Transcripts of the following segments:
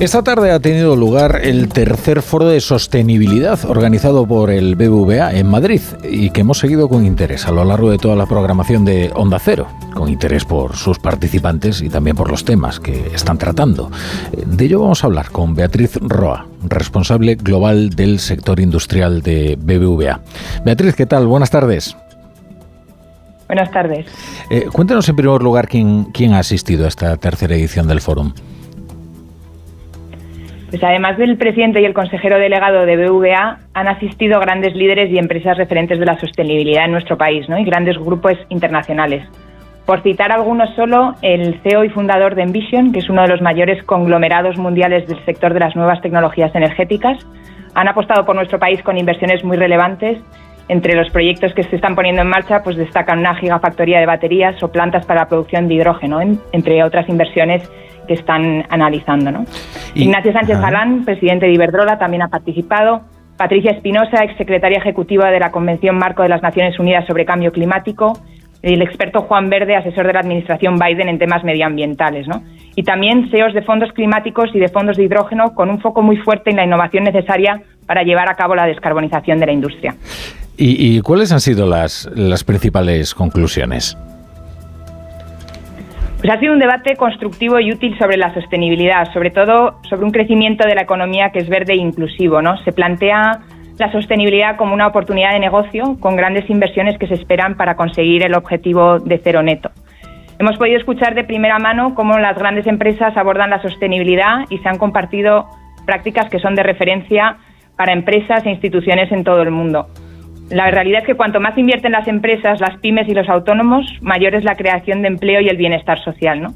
Esta tarde ha tenido lugar el tercer foro de sostenibilidad organizado por el BBVA en Madrid y que hemos seguido con interés a lo largo de toda la programación de Onda Cero, con interés por sus participantes y también por los temas que están tratando. De ello vamos a hablar con Beatriz Roa, responsable global del sector industrial de BBVA. Beatriz, ¿qué tal? Buenas tardes. Buenas tardes. Eh, cuéntanos en primer lugar quién, quién ha asistido a esta tercera edición del foro. Pues además del presidente y el consejero delegado de BVA, han asistido grandes líderes y empresas referentes de la sostenibilidad en nuestro país ¿no? y grandes grupos internacionales. Por citar algunos solo, el CEO y fundador de Envision, que es uno de los mayores conglomerados mundiales del sector de las nuevas tecnologías energéticas, han apostado por nuestro país con inversiones muy relevantes. Entre los proyectos que se están poniendo en marcha, pues destacan una gigafactoría de baterías o plantas para la producción de hidrógeno, entre otras inversiones que están analizando. ¿no? Ignacio Sánchez Galán, presidente de Iberdrola, también ha participado. Patricia Espinosa, exsecretaria ejecutiva de la Convención Marco de las Naciones Unidas sobre Cambio Climático. Y el experto Juan Verde, asesor de la administración Biden en temas medioambientales. ¿no? Y también CEOs de fondos climáticos y de fondos de hidrógeno con un foco muy fuerte en la innovación necesaria para llevar a cabo la descarbonización de la industria. ¿Y, y cuáles han sido las, las principales conclusiones? Pues ha sido un debate constructivo y útil sobre la sostenibilidad, sobre todo sobre un crecimiento de la economía que es verde e inclusivo. ¿no? Se plantea la sostenibilidad como una oportunidad de negocio con grandes inversiones que se esperan para conseguir el objetivo de cero neto. Hemos podido escuchar de primera mano cómo las grandes empresas abordan la sostenibilidad y se han compartido prácticas que son de referencia para empresas e instituciones en todo el mundo. La realidad es que cuanto más invierten las empresas, las pymes y los autónomos, mayor es la creación de empleo y el bienestar social.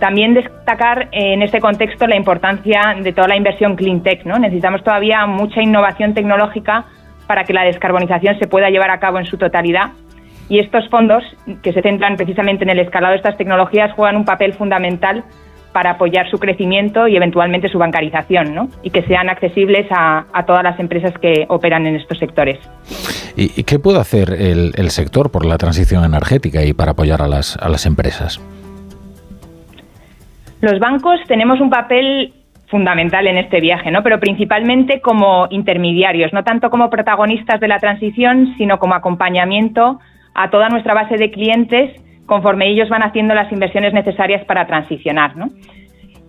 También destacar en este contexto la importancia de toda la inversión clean tech. ¿no? Necesitamos todavía mucha innovación tecnológica para que la descarbonización se pueda llevar a cabo en su totalidad. Y estos fondos, que se centran precisamente en el escalado de estas tecnologías, juegan un papel fundamental para apoyar su crecimiento y eventualmente su bancarización, ¿no? y que sean accesibles a, todas las empresas que operan en estos sectores. ¿Y, qué puede hacer el, sector por la transición energética y para apoyar a las, a las empresas? Los bancos tenemos un papel fundamental en este viaje, ¿no? Pero principalmente como intermediarios, no tanto como protagonistas de la transición, sino como acompañamiento a toda nuestra base de clientes conforme ellos van haciendo las inversiones necesarias para transicionar.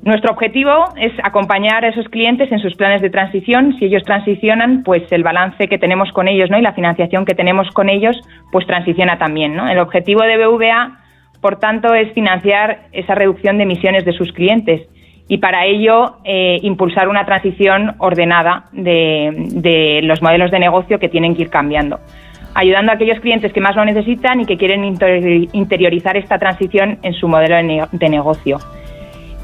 Nuestro objetivo es acompañar a esos clientes en sus planes de transición. Si ellos transicionan, pues el balance que tenemos con ellos y la financiación que tenemos con ellos, pues transiciona también. El objetivo de BVA, por tanto, es financiar esa reducción de emisiones de sus clientes y para ello eh, impulsar una transición ordenada de los modelos de negocio que tienen que ir cambiando ayudando a aquellos clientes que más lo necesitan y que quieren interiorizar esta transición en su modelo de, negocio.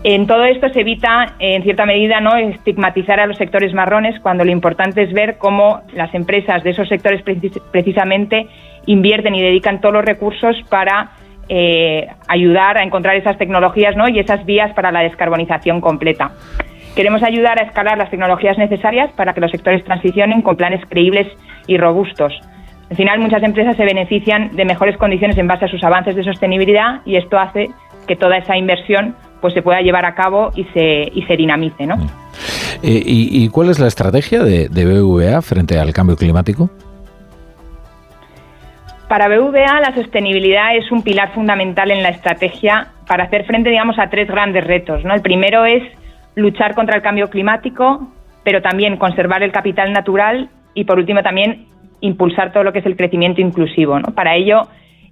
En todo esto se evita, en cierta medida, no estigmatizar a los sectores marrones cuando lo importante es ver cómo las empresas de esos sectores precisamente invierten y dedican todos los recursos para eh, ayudar a encontrar esas tecnologías ¿no? y esas vías para la descarbonización completa. Queremos ayudar a escalar las tecnologías necesarias para que los sectores transicionen con planes creíbles y robustos. Al final, muchas empresas se benefician de mejores condiciones en base a sus avances de sostenibilidad y esto hace que toda esa inversión pues se pueda llevar a cabo y se, y se dinamice. ¿no? Eh, ¿Y, cuál es la estrategia de, de BVA frente al cambio climático? Para BVA la sostenibilidad es un pilar fundamental en la estrategia para hacer frente, digamos, a tres grandes retos. ¿no? El primero es luchar contra el cambio climático, pero también conservar el capital natural y, por último, también impulsar todo lo que es el crecimiento inclusivo. Para ello,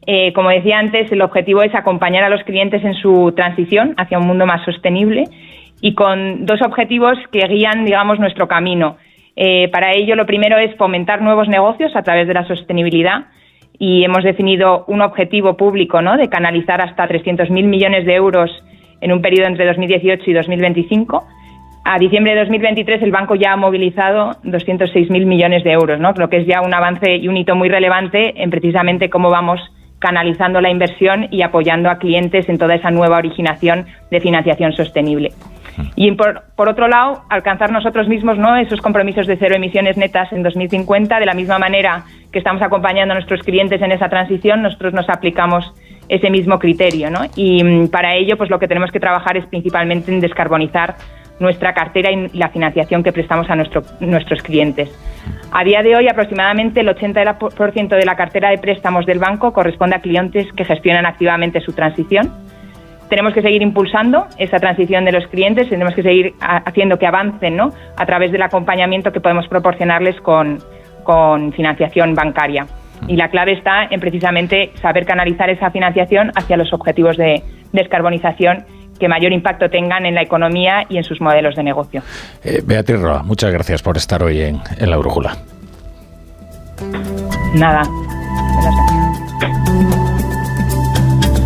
eh, como decía antes, el objetivo es acompañar a los clientes en su transición hacia un mundo más sostenible y con dos objetivos que guían, digamos, nuestro camino. Eh, para ello, lo primero es fomentar nuevos negocios a través de la sostenibilidad y hemos definido un objetivo público ¿no? de canalizar hasta 300.000 millones de euros en un periodo entre 2018 y 2025 a diciembre de 2023 el banco ya ha movilizado 206.000 millones de euros, ¿no? lo que es ya un avance y un hito muy relevante en precisamente cómo vamos canalizando la inversión y apoyando a clientes en toda esa nueva originación de financiación sostenible. Y por, por, otro lado, alcanzar nosotros mismos ¿no? esos compromisos de cero emisiones netas en 2050, de la misma manera que estamos acompañando a nuestros clientes en esa transición, nosotros nos aplicamos ese mismo criterio. ¿no? Y mm, para ello, pues lo que tenemos que trabajar es principalmente en descarbonizar nuestra cartera y la financiación que prestamos a nuestros clientes. A día de hoy, aproximadamente el 80% de la cartera de préstamos del banco corresponde a clientes que gestionan activamente su transición. Tenemos que seguir impulsando esa transición de los clientes, tenemos que seguir haciendo que avancen ¿no? a través del acompañamiento que podemos proporcionarles con, financiación bancaria. Y la clave está en precisamente saber canalizar esa financiación hacia los objetivos de descarbonización que mayor impacto tengan en la economía y en sus modelos de negocio. Eh, Beatriz Roa, muchas gracias por estar hoy en, en La Brújula. Nada. Gracias.